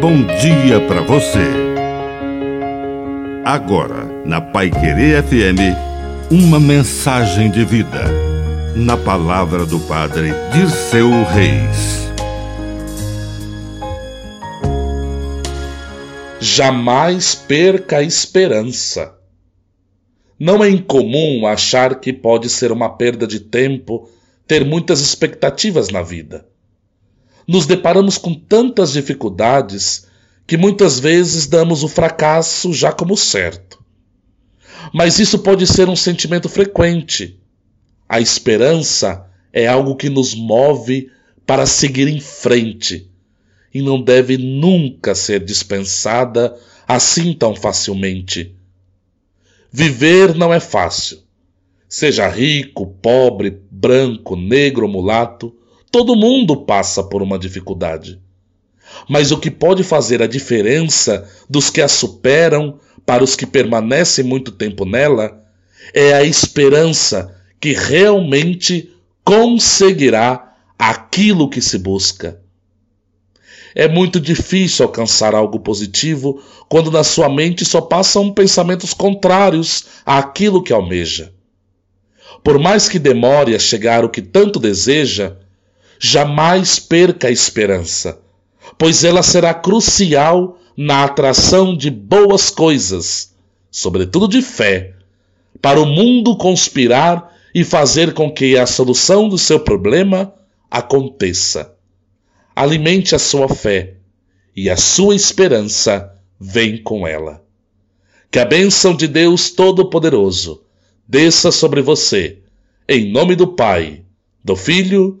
bom dia para você. Agora, na Pai Querer FM, uma mensagem de vida. Na palavra do Padre Dirceu Reis. Jamais perca a esperança. Não é incomum achar que pode ser uma perda de tempo ter muitas expectativas na vida nos deparamos com tantas dificuldades que muitas vezes damos o fracasso já como certo. Mas isso pode ser um sentimento frequente. A esperança é algo que nos move para seguir em frente e não deve nunca ser dispensada assim tão facilmente. Viver não é fácil. Seja rico, pobre, branco, negro mulato, Todo mundo passa por uma dificuldade. Mas o que pode fazer a diferença dos que a superam para os que permanecem muito tempo nela é a esperança que realmente conseguirá aquilo que se busca. É muito difícil alcançar algo positivo quando na sua mente só passam pensamentos contrários àquilo que almeja. Por mais que demore a chegar o que tanto deseja, jamais perca a esperança, pois ela será crucial na atração de boas coisas, sobretudo de fé, para o mundo conspirar e fazer com que a solução do seu problema aconteça. Alimente a sua fé e a sua esperança vem com ela. Que a bênção de Deus Todo-Poderoso desça sobre você, em nome do Pai, do Filho